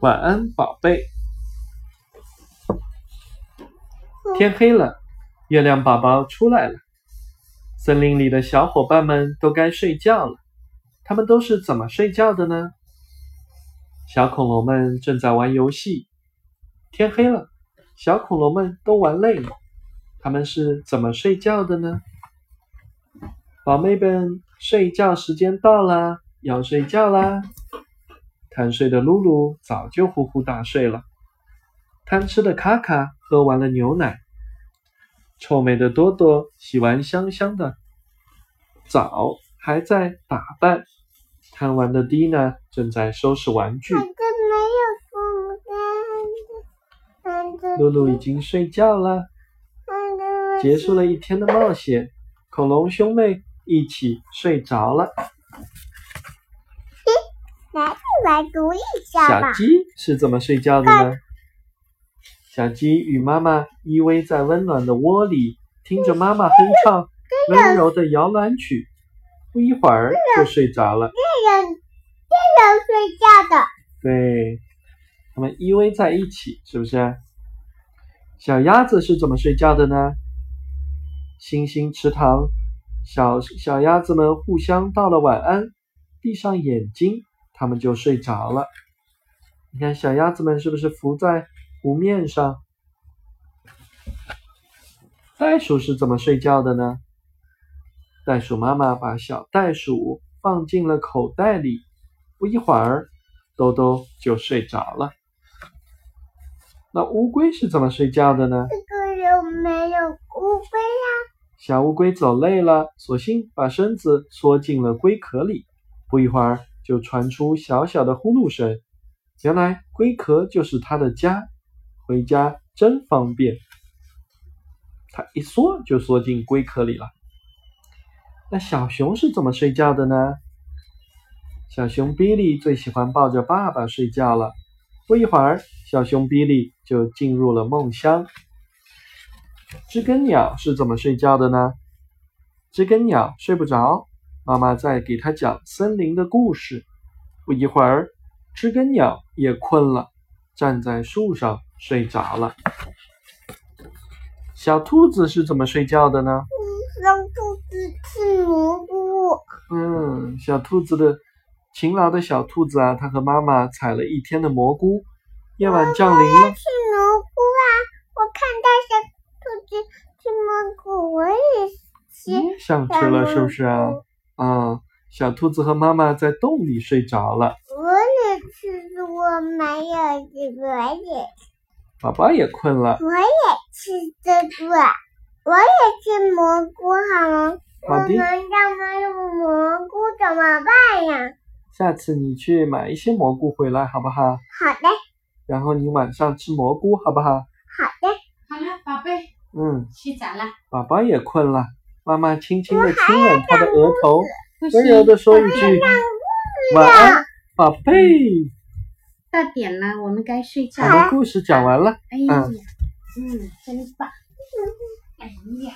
晚安，宝贝。天黑了，月亮宝宝出来了。森林里的小伙伴们都该睡觉了，他们都是怎么睡觉的呢？小恐龙们正在玩游戏。天黑了，小恐龙们都玩累了，他们是怎么睡觉的呢？宝贝们，睡觉时间到啦，要睡觉啦！贪睡的露露早就呼呼大睡了，贪吃的卡卡喝完了牛奶，臭美的多多洗完香香的澡，还在打扮。贪玩的蒂娜正在收拾玩具。露露已经睡觉了，结束了一天的冒险，恐龙兄妹一起睡着了。来，读一下吧。小鸡是怎么睡觉的呢？小鸡与妈妈依偎在温暖的窝里，听着妈妈哼唱温柔的摇篮曲，不一会儿就睡着了。这样，这样睡觉的。对，他们依偎在一起，是不是？小鸭子是怎么睡觉的呢？星星池塘，小小鸭子们互相道了晚安，闭上眼睛。他们就睡着了。你看，小鸭子们是不是浮在湖面上？袋鼠是怎么睡觉的呢？袋鼠妈妈把小袋鼠放进了口袋里，不一会儿，兜兜就睡着了。那乌龟是怎么睡觉的呢？这个有没有乌龟呀？小乌龟走累了，索性把身子缩进了龟壳里，不一会儿。就传出小小的呼噜声，原来龟壳就是它的家，回家真方便。它一缩就缩进龟壳里了。那小熊是怎么睡觉的呢？小熊比利最喜欢抱着爸爸睡觉了。不一会儿，小熊比利就进入了梦乡。知更鸟是怎么睡觉的呢？知更鸟睡不着。妈妈在给他讲森林的故事。不一会儿，知更鸟也困了，站在树上睡着了。小兔子是怎么睡觉的呢？小兔子吃蘑菇。嗯，小兔子的勤劳的小兔子啊，它和妈妈采了一天的蘑菇。夜晚降临了。吃蘑菇啊！我看到小兔子吃蘑菇，我也吃。想吃了是不是啊？啊，小兔子和妈妈在洞里睡着了。我也吃，我没有这个，我也。宝宝也困了。我也吃这个，我也吃蘑菇，好吗？好的。我们家没有蘑菇怎么办呀？下次你去买一些蘑菇回来，好不好？好的。然后你晚上吃蘑菇，好不好？好的。好了，宝贝。嗯。洗澡了。宝宝也困了。妈妈轻轻地亲吻他的额头，温柔的说一句：“晚安，宝贝。”到点了，我们该睡觉。我的故事讲完了。哎呀，嗯，真棒。哎呀。